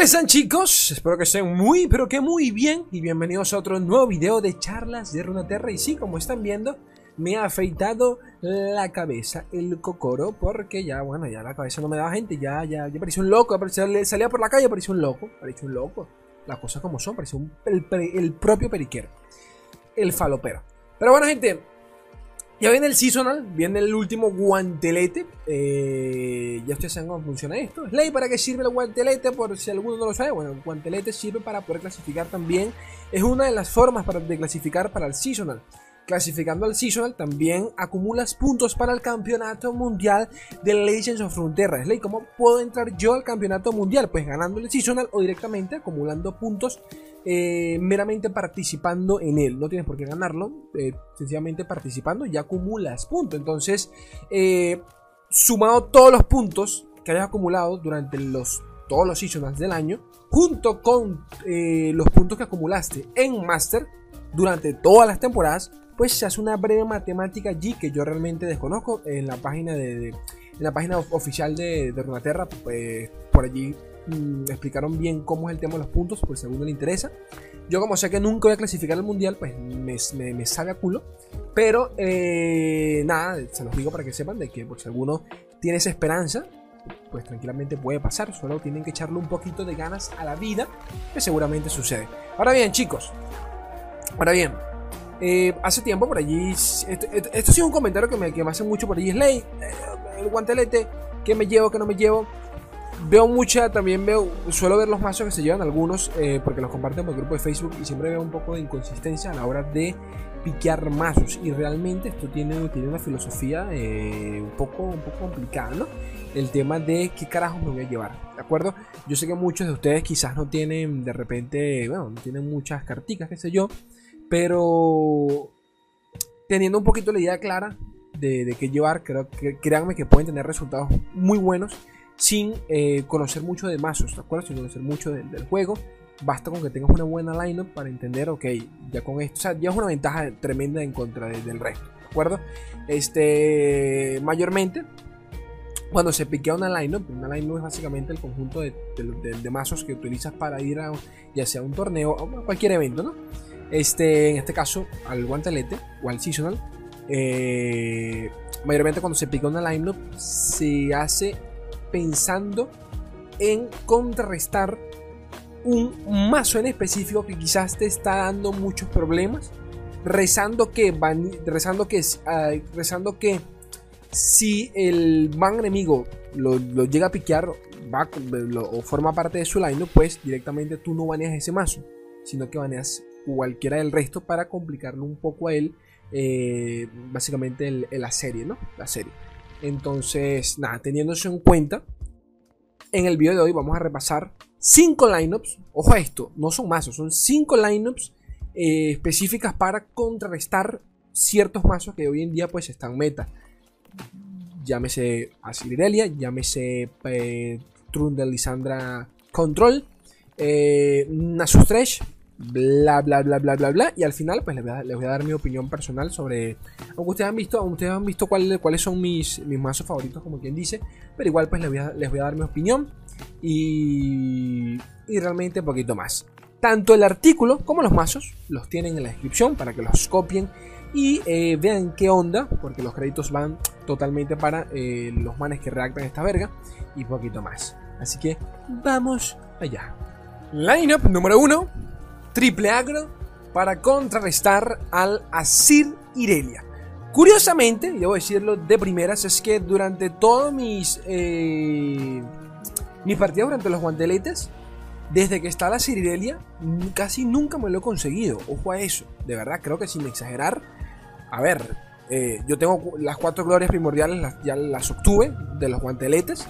tal están chicos? Espero que estén muy, pero que muy bien. Y bienvenidos a otro nuevo video de charlas de Runaterra. Y sí, como están viendo, me ha afeitado la cabeza, el cocoro Porque ya, bueno, ya la cabeza no me daba gente. Ya, ya, ya parecía un loco Salía por la calle, parecía un loco Parecía un loco. Las cosas como son, parecía el, el propio periquero El falopero. Pero bueno, gente, ya viene el seasonal, viene el último guantelete. Eh, ya ustedes saben cómo funciona esto. Slay, ¿para qué sirve el guantelete? Por si alguno no lo sabe, bueno, el guantelete sirve para poder clasificar también. Es una de las formas para, de clasificar para el seasonal. Clasificando al Seasonal también acumulas puntos para el campeonato mundial de Legends of Frontera. Slay, ¿cómo puedo entrar yo al campeonato mundial? Pues ganando el Seasonal o directamente acumulando puntos eh, meramente participando en él. No tienes por qué ganarlo, eh, sencillamente participando y acumulas puntos. Entonces, eh, sumado todos los puntos que hayas acumulado durante los, todos los seasonals del año, junto con los puntos que acumulaste en Master durante todas las temporadas, pues se hace una breve matemática allí que yo realmente desconozco en la página de, la página oficial de, de Runaterra, pues por allí mm, explicaron bien cómo es el tema de los puntos, por si alguno le interesa. Yo como sé que nunca voy a clasificar al mundial, pues me, me, sale a culo. Pero eh, nada, se los digo para que sepan de que por si alguno tiene esa esperanza, pues tranquilamente puede pasar. Solo tienen que echarle un poquito de ganas a la vida, que seguramente sucede. Ahora bien, chicos. Ahora bien, eh, hace tiempo por allí. Esto, esto, sí es un comentario que me, que me hacen mucho por allí. Slay, eh, el guantelete, que me llevo, que no me llevo. Veo mucha, también veo, suelo ver los mazos que se llevan algunos, eh, porque los comparten por el grupo de Facebook y siempre veo un poco de inconsistencia a la hora de piquear mazos. Y realmente esto tiene, tiene una filosofía un, poco, un poco complicada, ¿no? El tema de qué carajos me voy a llevar, ¿de acuerdo? Yo sé que muchos de ustedes quizás no tienen de repente, bueno, no tienen muchas carticas, qué sé yo. Pero teniendo un poquito la idea clara de, qué llevar, creo que créanme que pueden tener resultados muy buenos sin eh, conocer mucho de mazos, ¿de acuerdo? Sin conocer mucho del juego. Basta con que tengas una buena lineup para entender, ok, ya con esto, o sea, ya es una ventaja tremenda en contra del resto, ¿de acuerdo? Este, mayormente, cuando se piquea una lineup, una lineup es básicamente el conjunto de, de mazos que utilizas para ir a ya sea un torneo o a cualquier evento, ¿no? Este, en este caso, al guantelete o al seasonal. Eh, mayormente cuando se pica una lineup se hace pensando en contrarrestar un mazo en específico que quizás te está dando muchos problemas. Rezando que, rezando que, rezando que si el van enemigo lo, llega a piquear va, o forma parte de su lineup, pues directamente tú no baneas ese mazo, sino que baneas cualquiera del resto para complicarle un poco a él, eh, básicamente la serie, ¿no? La serie. Entonces, nada, teniendo eso en cuenta, en el video de hoy vamos a repasar 5 lineups. Ojo a esto, no son mazos, son 5 lineups eh, específicas para contrarrestar ciertos mazos que hoy en día pues están meta. Llámese Asirirelia, llámese eh, Trundle Lisandra Control, eh, Nasus Thresh, bla, bla, bla, bla, bla, bla. Y al final, pues les voy a, dar mi opinión personal sobre. Aunque ustedes han visto, ustedes han visto cuáles son mis, mis mazos favoritos, como quien dice. Pero igual, pues les voy a, les voy a dar mi opinión. Y, y realmente un poquito más. Tanto el artículo como los mazos los tienen en la descripción para que los copien y eh, vean qué onda, porque los créditos van totalmente para eh, los manes que redactan esta verga y poquito más. Así que vamos allá. Lineup número 1 triple agro para contrarrestar al Asir Irelia. Curiosamente, debo decirlo de primeras, es que durante todos mis, eh, mis partidas durante los guanteletes, desde que está la Asir Irelia, casi nunca me lo he conseguido. Ojo a eso, de verdad, creo que sin exagerar. A ver, eh, yo tengo las cuatro glorias primordiales, ya las obtuve de los guanteletes.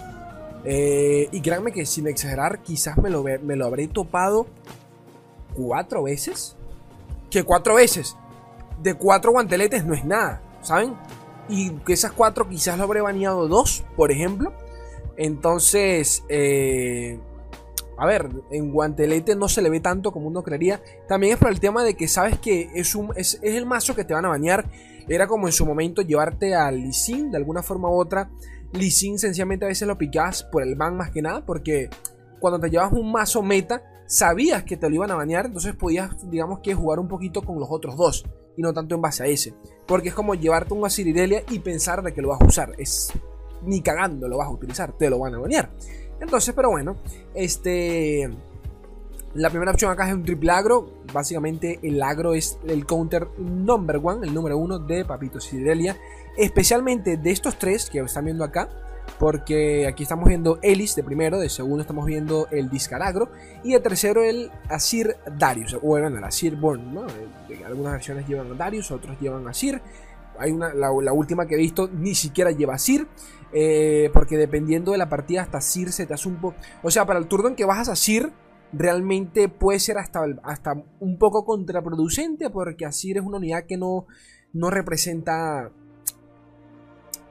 Eh, y créanme que sin exagerar, quizás me lo, me lo habré topado cuatro veces. Que cuatro veces de cuatro guanteletes no es nada, ¿saben? Y que esas cuatro quizás lo habré baneado dos, por ejemplo. Entonces, eh, a ver, en guantelete no se le ve tanto como uno creería. También es por el tema de que sabes que es, un, es, el mazo que te van a bañar. Era como en su momento llevarte a Sin de alguna forma u otra. Sin sencillamente a veces lo picas por el ban más que nada, porque cuando te llevas un mazo meta, sabías que te lo iban a banear, entonces podías, digamos que jugar un poquito con los otros dos y no tanto en base a ese. Porque es como llevarte un Asir y pensar de que lo vas a usar. Es ni cagando lo vas a utilizar, te lo van a banear. Entonces, pero bueno, este la primera opción acá es un triple agro. Básicamente el agro es el counter number one, el número uno de Papito Sirelia. Especialmente de estos tres que están viendo acá. Porque aquí estamos viendo Elis de primero, de segundo estamos viendo el Discaragro y de tercero el Asir Darius, bueno, el Asir Born, ¿no? Algunas versiones llevan a Darius, otros llevan a Asir. Hay una, la, última que he visto ni siquiera lleva Asir, eh, porque dependiendo de la partida hasta Sir se te hace un poco... O sea, para el turno en que bajas a Sir, realmente puede ser hasta, hasta un poco contraproducente porque Asir es una unidad que no, no representa...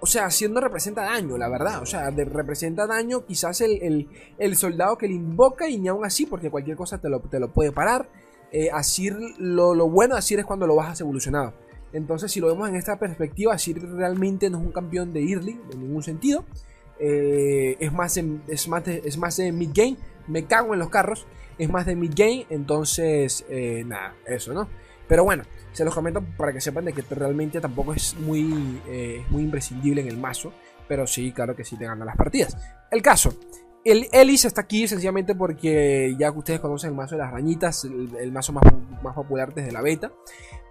O sea, Asir no representa daño, la verdad. O sea, representa daño quizás el, soldado que le invoca y ni aún así, porque cualquier cosa te lo, te lo puede parar. Eh, Asir, lo, lo, bueno de Asir es cuando lo bajas evolucionado. Entonces, si lo vemos en esta perspectiva, Asir realmente no es un campeón de early en ningún sentido. Eh, es más es más es más de mid game me cago en los carros, es más de mid-game, entonces, eh, nada, eso, ¿no? Pero bueno, se los comento para que sepan de que realmente tampoco es muy, eh, muy imprescindible en el mazo, pero sí, claro que sí te gana las partidas. El caso, el Elise está aquí sencillamente porque ya que ustedes conocen el mazo de las rañitas, el, mazo más, más, popular desde la beta.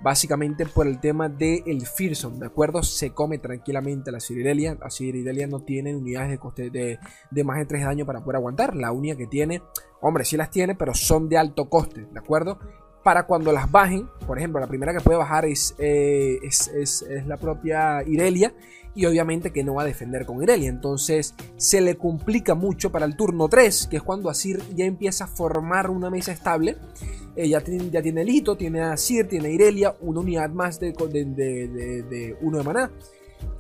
Básicamente por el tema del el Fearsome, ¿de acuerdo? Se come tranquilamente la Ciridelia. La Ciridelia no tiene unidades de, coste de, de más de 3 de daño para poder aguantar. La única que tiene, hombre, sí las tiene, pero son de alto coste, ¿de acuerdo? Para cuando las bajen, por ejemplo, la primera que puede bajar es, eh, es, es, la propia Irelia y obviamente que no va a defender con Irelia. Entonces se le complica mucho para el turno 3, que es cuando Asir ya empieza a formar una mesa estable. Eh, ya, tiene, ya tiene Lito, tiene Asir, tiene Irelia, una unidad más de, de, uno de maná.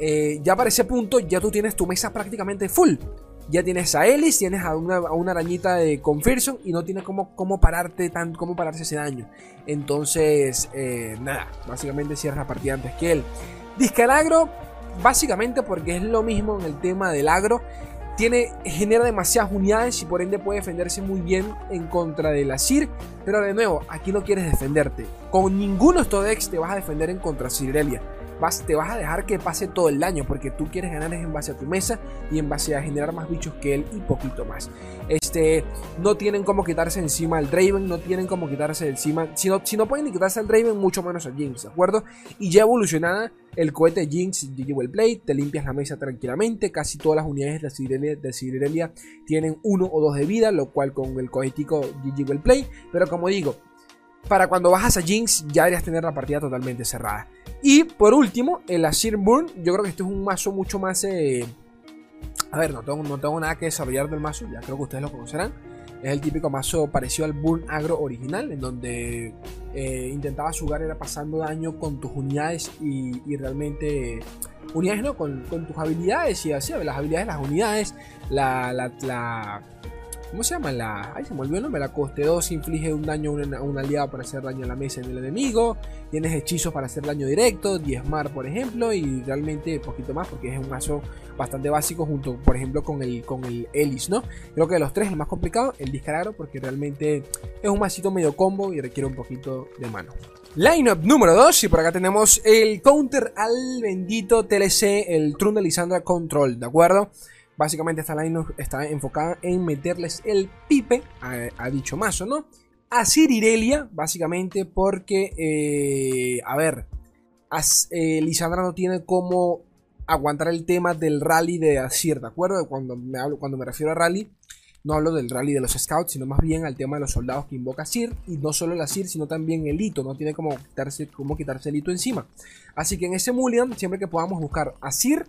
Eh, ya para ese punto ya tú tienes tu mesa prácticamente full. Ya tienes a Ellis, tienes a una, arañita de Conversion y no tienes cómo, cómo pararte tan, cómo pararse ese daño. Entonces, eh, nada, básicamente cierras la partida antes que él. Discalagro Básicamente porque es lo mismo en el tema del agro. Tiene, genera demasiadas unidades y por ende puede defenderse muy bien en contra de la Sir. Pero de nuevo, aquí no quieres defenderte. Con ninguno de estos decks te vas a defender en contra Sirelia te vas a dejar que pase todo el daño porque tú quieres ganar en base a tu mesa y en base a generar más bichos que él y poquito más. Este, no tienen como quitarse encima al Draven, no tienen como quitarse encima, si no, si no pueden ni quitarse al Draven, mucho menos a Jinx, ¿de acuerdo? Y ya evolucionada, el cohete Jinx GG Wellplay, te limpias la mesa tranquilamente, casi todas las unidades de Sirelia, de tienen uno o dos de vida, lo cual con el cohetico GG Wellplay, pero como digo, para cuando bajas a Jinx ya deberías tener la partida totalmente cerrada. Y por último, el Asir Burn. Yo creo que este es un mazo mucho más... Eh, a ver, no tengo, no tengo nada que desarrollar del mazo, ya creo que ustedes lo conocerán. Es el típico mazo parecido al Burn Agro original, en donde eh, intentaba jugar era pasando daño con tus unidades y, realmente... Unidades no, con, tus habilidades y así, las habilidades de las unidades, la, la ¿Cómo se llama? La. Ay, se me olvidó el nombre. La coste 2 inflige un daño a un, aliado para hacer daño a la mesa en el enemigo. Tienes hechizos para hacer daño directo, diezmar, por ejemplo. Y realmente poquito más porque es un mazo bastante básico junto, por ejemplo, con el, con el Elis, ¿no? Creo que de los tres el más complicado, el Discaragro, porque realmente es un masito medio combo y requiere un poquito de mano. Lineup número 2, y por acá tenemos el counter al bendito TLC, el Trun de Lisandra Control, ¿de acuerdo? Básicamente esta line está enfocada en meterles el pipe a, dicho mazo, ¿no? A Cirirelia, básicamente porque, eh, a ver, eh, Lisandra no tiene como aguantar el tema del rally de Asir, ¿de acuerdo? Cuando me, hablo, cuando me refiero a rally, no hablo del rally de los scouts, sino más bien al tema de los soldados que invoca Asir, y no solo el Asir, sino también el hito, no tiene como quitarse, quitarse el hito encima. Así que en ese Mulligan, siempre que podamos buscar Asir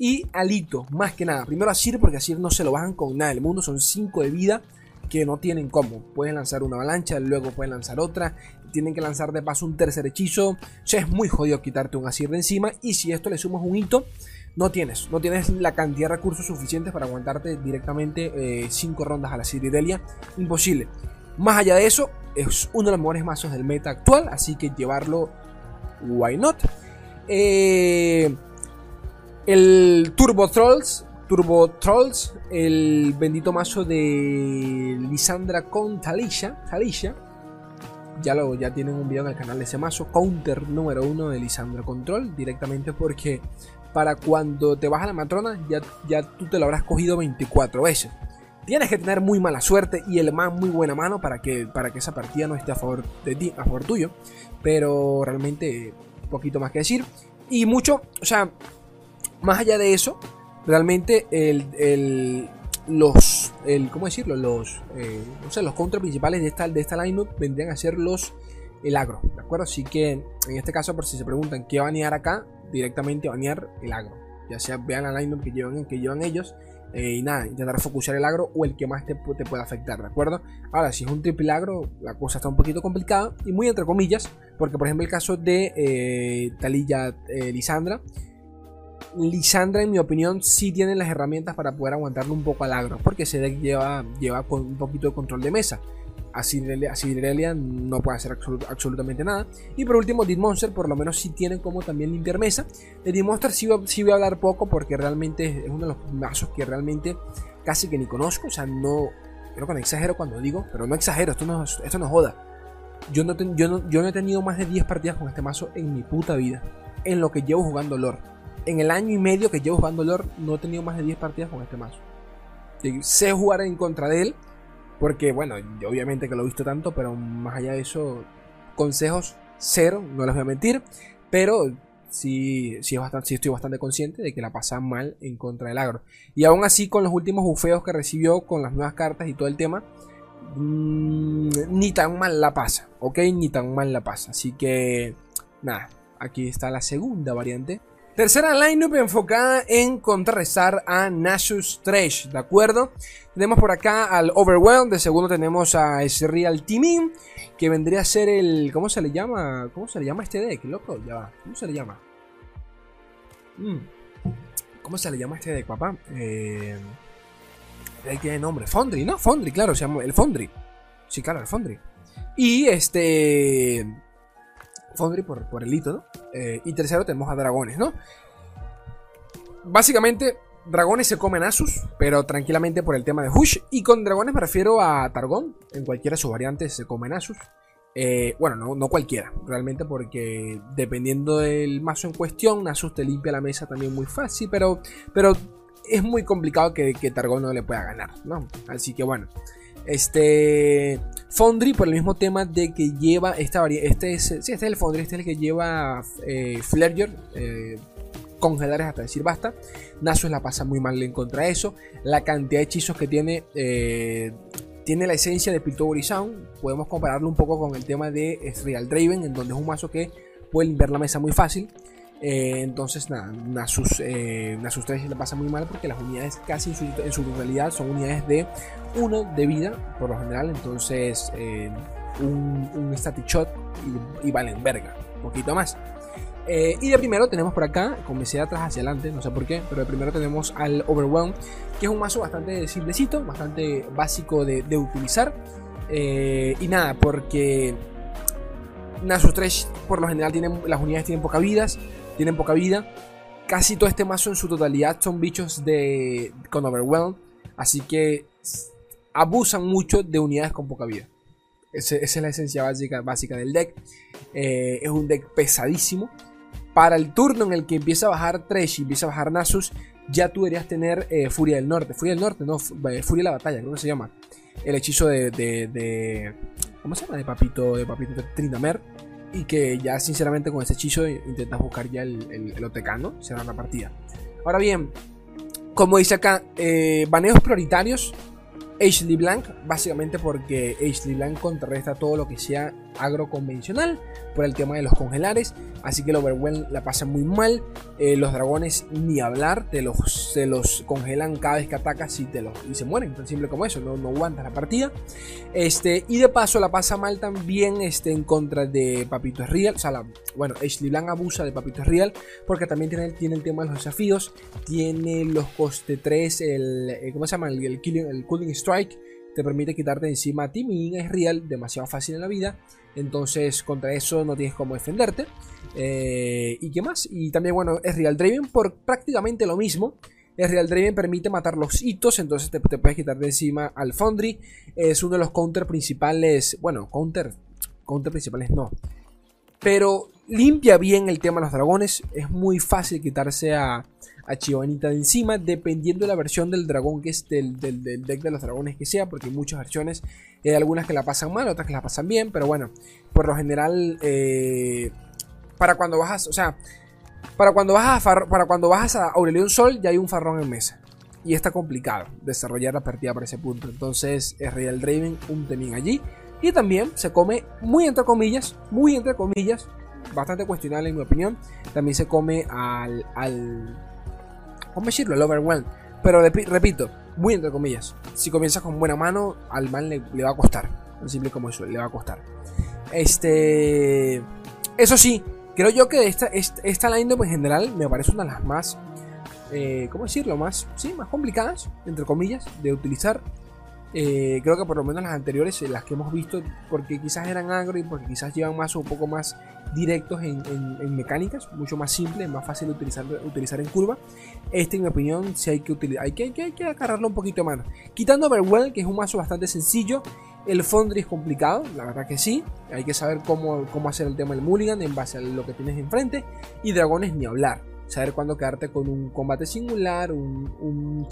y Alito, más que nada. Primero Asir, porque Asir no se lo bajan con nada del mundo. Son 5 de vida que no tienen cómo. Pueden lanzar una avalancha, luego pueden lanzar otra. Tienen que lanzar de paso un tercer hechizo. O sea, es muy jodido quitarte un Asir de encima. Y si esto le sumas un hito, no tienes. No tienes la cantidad de recursos suficientes para aguantarte directamente 5 eh, rondas a la Siridelia. Imposible. Más allá de eso, es uno de los mejores mazos del meta actual. Así que llevarlo, why not. Eh. El Turbo Trolls, Turbo Trolls, el bendito mazo de Lisandra con Talisha. Talisha. Ya, lo, ya tienen un video en el canal de ese mazo. Counter número uno de Lisandra Control. Directamente porque para cuando te vas a la matrona ya, ya tú te lo habrás cogido 24 veces. Tienes que tener muy mala suerte y el más muy buena mano para que, para que esa partida no esté a favor de ti, a favor tuyo. Pero realmente poquito más que decir. Y mucho, o sea, más allá de eso, realmente el, los, el, ¿cómo decirlo? Los, eh, no sé, los contra principales de esta, de esta lineup vendrían a ser los, el agro, ¿de acuerdo? Así que en este caso, por si se preguntan qué banear acá, directamente banear el agro. Ya sea vean la lineup que llevan, que llevan ellos. Eh, y nada, intentar focusar el agro o el que más te, te pueda afectar, ¿de acuerdo? Ahora, si es un triple agro, la cosa está un poquito complicada y muy entre comillas, porque por ejemplo el caso de eh, Talilla eh, Lisandra, Lisandra, en mi opinión, sí tiene las herramientas para poder aguantarle un poco al agro, porque ese deck lleva, lleva con un poquito de control de mesa. Así Irelia no puede hacer absolutamente nada. Y por último, Dead Monster, por lo menos sí tienen como también limpiar mesa. De Dead Monster sí, voy a hablar poco porque realmente es uno de los mazos que realmente casi que ni conozco. O sea, no. Creo que no exagero cuando digo, pero no exagero, esto no, esto no joda. Yo no, yo, no, yo no he tenido más de 10 partidas con este mazo en mi puta vida. En lo que llevo jugando lore en el año y medio que llevo jugando LOR, no he tenido más de 10 partidas con este mazo. sé jugar en contra de él, porque bueno, obviamente que lo he visto tanto, pero más allá de eso, consejos cero, no les voy a mentir, pero sí, sí, bastante, sí estoy bastante consciente de que la pasa mal en contra del agro. Y aún así, con los últimos bufeos que recibió, con las nuevas cartas y todo el tema, mm, ni tan mal la pasa, ¿ok? Ni tan mal la pasa. Así que, nada, aquí está la segunda variante Tercera lineup enfocada en contrarrestar a Nasus Trash, ¿de acuerdo? Tenemos por acá al Overwhelm, de segundo tenemos a Real Teaming, que vendría a ser el... ¿Cómo se le llama? ¿Cómo se le llama este deck, loco? Ya va, ¿cómo se le llama? Mm. ¿Cómo se le llama este deck, papá? Eh... tiene nombre, Fondry, ¿no? Fondry, claro, se llama el Fondry. Sí, claro, el Fondry. Y este... Fondry por, por el hito, ¿no? Eh, y tercero tenemos a dragones, ¿no? Básicamente, dragones se comen Asus, pero tranquilamente por el tema de Hush. Y con dragones me refiero a Targón. En cualquiera de sus variantes se comen Asus. Eh, bueno, no, no, cualquiera, realmente porque dependiendo del mazo en cuestión, Asus te limpia la mesa también muy fácil, pero, pero es muy complicado que, que Targón no le pueda ganar, ¿no? Así que bueno. Este. Foundry, por el mismo tema de que lleva esta variedad. Este es, sí, este es el Foundry, este es el que lleva eh, eh, congelares hasta decir basta. Nasus la pasa muy mal en contra de eso. La cantidad de hechizos que tiene. Eh, tiene la esencia de Piltover Sound. Podemos compararlo un poco con el tema de Real Draven, en donde es un mazo que puede limpiar la mesa muy fácil. Eh, entonces, nada, Nasus, eh, Nasus 3 le pasa muy mal porque las unidades casi en su, totalidad son unidades de 1 de vida, por lo general. Entonces, eh, un, un, static shot y, valen verga, un poquito más. y de primero tenemos por acá, comencé de atrás hacia adelante, no sé por qué, pero de primero tenemos al Overwhelm, que es un mazo bastante simplecito, bastante básico de, utilizar. y nada, porque Nasus 3 por lo general tienen, las unidades tienen pocas vidas, tienen poca vida. Casi todo este mazo en su totalidad son bichos de con Overwhelm. Así que abusan mucho de unidades con poca vida. esa es la esencia básica, básica del deck. Eh, es un deck pesadísimo. Para el turno en el que empieza a bajar Tresh y empieza a bajar Nasus, ya tú deberías tener eh, Furia del Norte. Furia del Norte, no, eh, Furia de la Batalla, creo que se llama. El hechizo de, de, ¿Cómo se llama? De Papito, de Papito Trindamer y que ya sinceramente con ese hechizo intentas buscar ya el, el, el OTK, ¿no? Cerrar la partida. Ahora bien, como dice acá, eh, baneos prioritarios Ashley Blank, básicamente porque Ashley Blank contrarresta todo lo que sea agroconvencional por el tema de los congelares. Así que el Overwhelm la pasa muy mal. Eh, los dragones, ni hablar, te los, se los congelan cada vez que atacas y, te los, y se mueren. Tan simple como eso, no, no aguantas la partida. Este, y de paso la pasa mal también este, en contra de Papito Real. O sea, bueno, Ashley Blank abusa de Papito Real porque también tiene, tiene el tema de los desafíos. Tiene los coste 3, el, eh, ¿cómo se llama? El, el, killing, el Cooling Strike te permite quitarte encima a ti. Mi es real, demasiado fácil en la vida. Entonces, contra eso no tienes cómo defenderte. Eh, ¿Y qué más? Y también, bueno, es Real Draven por prácticamente lo mismo. El Real Draven permite matar los hitos, entonces te, puedes quitar de encima al Foundry. Es uno de los counter principales, bueno, counter, counter principales no. Pero limpia bien el tema de los dragones. Es muy fácil quitarse a, a Chivanita de encima, dependiendo de la versión del dragón que es del, deck de los dragones que sea, porque hay muchas versiones. Hay algunas que la pasan mal, otras que la pasan bien, pero bueno, por lo general, eh, para cuando bajas, o sea, para cuando vas a, para cuando bajas a Aurelion Sol ya hay un farrón en mesa. Y está complicado desarrollar la partida por ese punto. Entonces es Real Draven un temín allí. Y también se come muy entre comillas, muy entre comillas, bastante cuestionable en mi opinión. También se come al ¿cómo decirlo? El overwhelm. Pero repito, muy entre comillas. Si comienzas con buena mano, al mal le, va a costar. Tan simple como eso, le va a costar. Este. Eso sí, Creo yo que esta, esta, esta en general me parece una de las más, eh, ¿cómo decirlo? Más, sí, más complicadas, entre comillas, de utilizar. Eh, creo que por lo menos las anteriores, eh, las que hemos visto, porque quizás eran agro y porque quizás llevan más un poco más directos en, mecánicas, mucho más simple, más fácil de utilizar, utilizar en curva. Este, en mi opinión, sí hay que, utilizar, hay que, hay que, hay que agarrarlo un poquito mano. Quitando Overwhelm, que es un mazo bastante sencillo, el Foundry es complicado, la verdad que sí. Hay que saber cómo, cómo hacer el tema del Mulligan en base a lo que tienes enfrente. Y Dragones ni hablar. Saber cuándo quedarte con un combate singular, un, un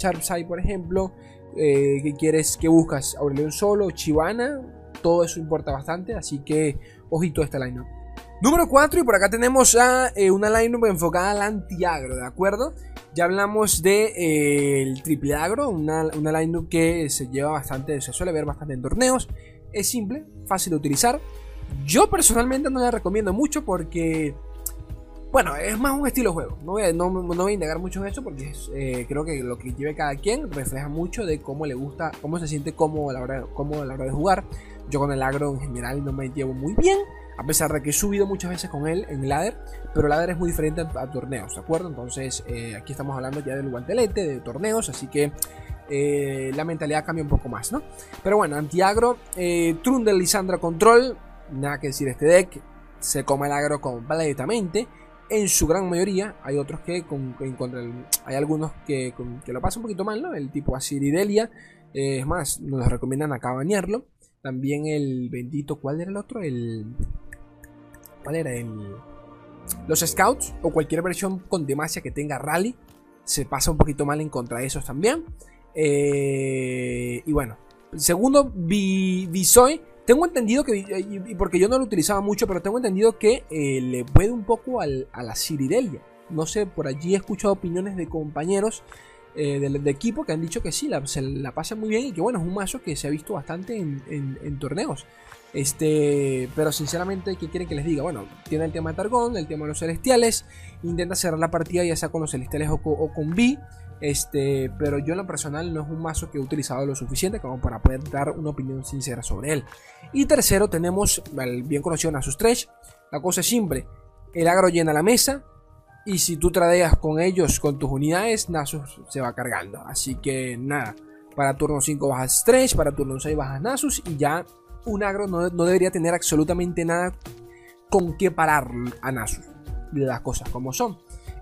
por ejemplo. Eh, que quieres, que buscas Aurelion solo, Chivana. Todo eso importa bastante. Así que, ojito a esta lineup. Número 4, y por acá tenemos a eh, una lineup enfocada al antiagro, ¿de acuerdo? Ya hablamos del de, eh, triple agro, una, una lineup que se lleva bastante, se suele ver bastante en torneos. Es simple, fácil de utilizar. Yo personalmente no la recomiendo mucho porque, bueno, es más un estilo de juego. No voy a, no, voy a indagar mucho en eso porque eh, creo que lo que lleve cada quien refleja mucho de cómo le gusta, cómo se siente cómodo a la hora, cómodo a la hora de jugar. Yo con el agro en general no me llevo muy bien. A pesar de que he subido muchas veces con él en ladder, pero ladder es muy diferente a, torneos, ¿de acuerdo? Entonces eh, aquí estamos hablando ya del guantelete, de torneos, así que eh, la mentalidad cambia un poco más, ¿no? Pero bueno, antiagro, eh, Trundle Lisandra Control, nada que decir este deck, se come el agro completamente. En su gran mayoría, hay otros que con, hay algunos que, lo pasan un poquito mal, ¿no? El tipo Asiridelia, es más, nos recomiendan acá bañarlo. También el bendito, ¿cuál era el otro? El ¿Cuál era? El, los Scouts o cualquier versión con Demacia que tenga Rally se pasa un poquito mal en contra de esos también. Eh, y bueno, segundo, Visoy. Tengo entendido que, y porque yo no lo utilizaba mucho, pero tengo entendido que eh, le puede un poco a la Ciridelia. No sé, por allí he escuchado opiniones de compañeros eh, del, equipo que han dicho que sí, la, se la pasa muy bien y que bueno, es un mazo que se ha visto bastante en torneos. Este, pero sinceramente, ¿qué quieren que les diga? Bueno, tiene el tema de Targón, el tema de los celestiales. Intenta cerrar la partida ya sea con los celestiales o con, B. Este, pero yo en lo personal no es un mazo que he utilizado lo suficiente como para poder dar una opinión sincera sobre él. Y tercero tenemos el bien conocido Nasus Stretch. La cosa es simple, el agro llena la mesa y si tú tradeas con ellos, con tus unidades, Nasus se va cargando. Así que nada, para turno 5 bajas Stretch, para turno 6 bajas Nasus y ya un agro no, debería tener absolutamente nada con qué parar a Nasus. Las cosas como son.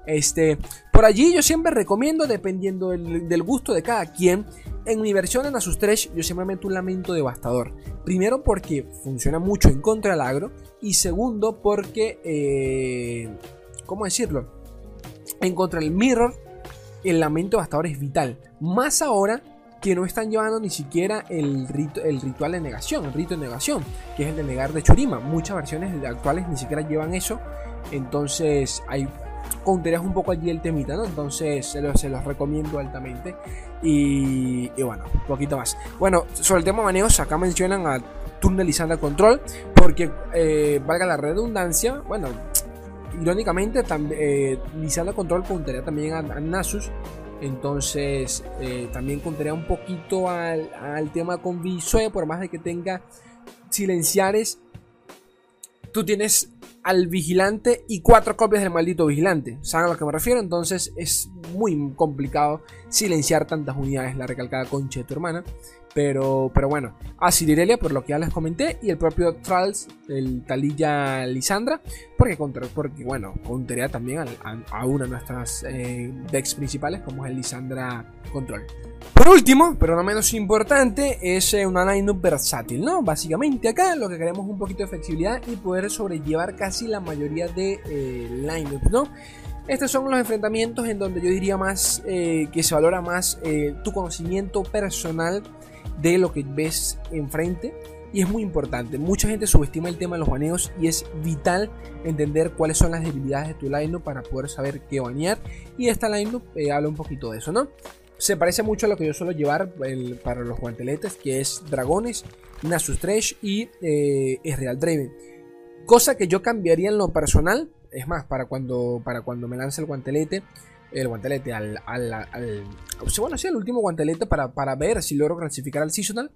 Este, por allí yo siempre recomiendo, dependiendo del, gusto de cada quien, en mi versión de Nasus 3 yo siempre meto un lamento devastador. Primero porque funciona mucho en contra del agro. Y segundo porque, eh, ¿cómo decirlo? En contra del mirror, el lamento devastador es vital. Más ahora que no están llevando ni siquiera el, el ritual de negación, el rito de negación, que es el de negar de Churima. Muchas versiones actuales ni siquiera llevan eso. Entonces hay contarías un poco allí el temita. Entonces se los, recomiendo altamente. Y, bueno, un poquito más. Bueno, sobre el tema de maneos, acá mencionan a Tunnel Control, porque eh, valga la redundancia, bueno, irónicamente, también eh, Control contaría también a Nasus entonces, eh, también contaría un poquito al, tema con Visue, por más de que tenga silenciares. Tú tienes al vigilante y cuatro copias del maldito vigilante. ¿Saben a lo que me refiero? Entonces es muy complicado silenciar tantas unidades, la recalcada concha de tu hermana. Pero, pero bueno, a por lo que ya les comenté, y el propio Trals, el Talilla Lisandra, porque, porque bueno, contaría también a, una de nuestras eh, decks principales, como es el Lisandra Control. Por último, pero no menos importante, es eh, una lineup versátil, ¿no? Básicamente acá lo que queremos es un poquito de flexibilidad y poder sobrellevar casi la mayoría de eh, lineups, ¿no? Estos son los enfrentamientos en donde yo diría más eh, que se valora más tu conocimiento personal de lo que ves enfrente. Y es muy importante. Mucha gente subestima el tema de los baneos y es vital entender cuáles son las debilidades de tu lineup para poder saber qué banear. Y esta lineup eh, habla un poquito de eso, ¿no? Se parece mucho a lo que yo suelo llevar para los guanteletes, que es Dragones, Nasus Thresh y eh, Real Draven. Cosa que yo cambiaría en lo personal es más, para cuando, para cuando me lance el guantelete, el guantelete al, al, al, bueno, sí, el último guantelete para, para, ver si logro clasificar al seasonal.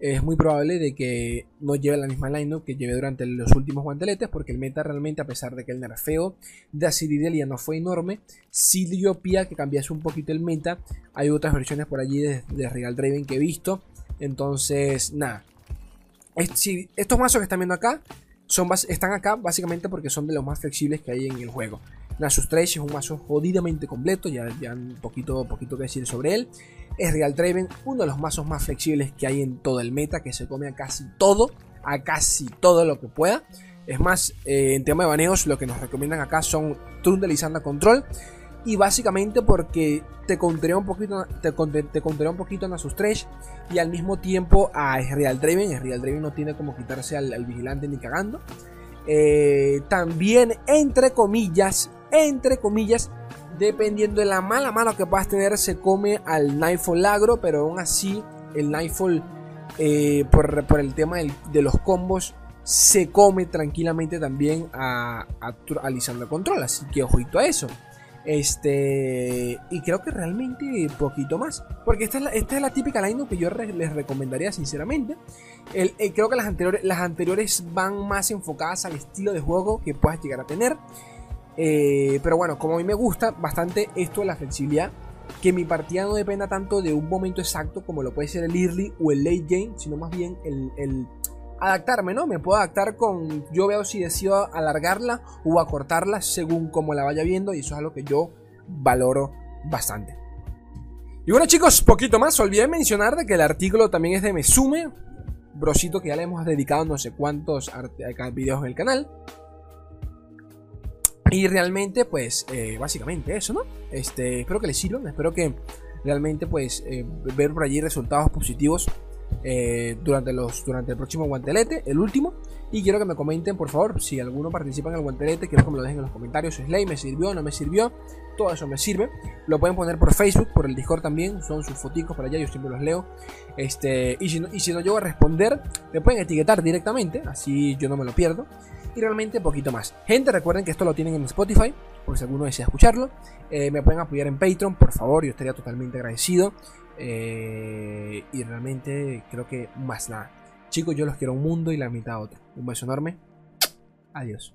Es muy probable de que no lleve la misma line que lleve durante los últimos guanteletes, porque el meta realmente, a pesar de que el nerfeo de Asiridelia no fue enorme, sí dio pie que cambiase un poquito el meta. Hay otras versiones por allí de, Real Draven que he visto. Entonces, nada. estos mazos que están viendo acá están acá básicamente porque son de los más flexibles que hay en el juego. Nasus Trace es un mazo jodidamente completo, ya, ya un poquito, poquito que decir sobre él. Es Real Draven, uno de los mazos más flexibles que hay en todo el meta, que se come a casi todo, a casi todo lo que pueda. Es más, eh, en tema de baneos, lo que nos recomiendan acá son Trundle y Sanda Control y básicamente porque te contaría un poquito te, te un poquito a sus tres y al mismo tiempo a Real Draven Real Draven no tiene como quitarse al, vigilante ni cagando eh, también entre comillas entre comillas dependiendo de la mala mano que puedas tener se come al Nightfall agro pero aún así el Nightfall eh, por, el tema de los combos se come tranquilamente también a, a, Control así que ojito a eso este, y creo que realmente poquito más. Porque esta es la, esta es la típica line que yo les recomendaría sinceramente. El, eh, creo que las anteriores, las anteriores van más enfocadas al estilo de juego que puedas llegar a tener. Eh, pero bueno, como a mí me gusta bastante esto de la flexibilidad, que mi partida no dependa tanto de un momento exacto como lo puede ser el early o el late game, sino más bien el adaptarme, ¿no? Me puedo adaptar con, yo veo si decido alargarla o acortarla según como la vaya viendo y eso es algo que yo valoro bastante. Y bueno chicos, poquito más, olvidé mencionar de que el artículo también es de Mesume, brosito que ya le hemos dedicado no sé cuántos videos en el canal. Y realmente, pues, eh, básicamente eso, ¿no? Este, espero que les sirvan, espero que realmente, pues, eh, ver por allí resultados positivos eh, durante, los, durante el próximo guantelete, el último. Y quiero que me comenten, por favor, si alguno participa en el guantelete, quiero que me lo dejen en los comentarios. Slay, ¿me sirvió? ¿No me sirvió? Todo eso me sirve. Lo pueden poner por Facebook, por el Discord también. Son sus foticos para allá, yo siempre los leo. Este, y, si no, y si no llego a responder, me pueden etiquetar directamente, así yo no me lo pierdo. Y realmente poquito más. Gente, recuerden que esto lo tienen en Spotify, por si alguno desea escucharlo. Eh, me pueden apoyar en Patreon, por favor, yo estaría totalmente agradecido. Eh, y realmente creo que más nada. Chicos, yo los quiero un mundo y la mitad otro. Un beso enorme. Adiós.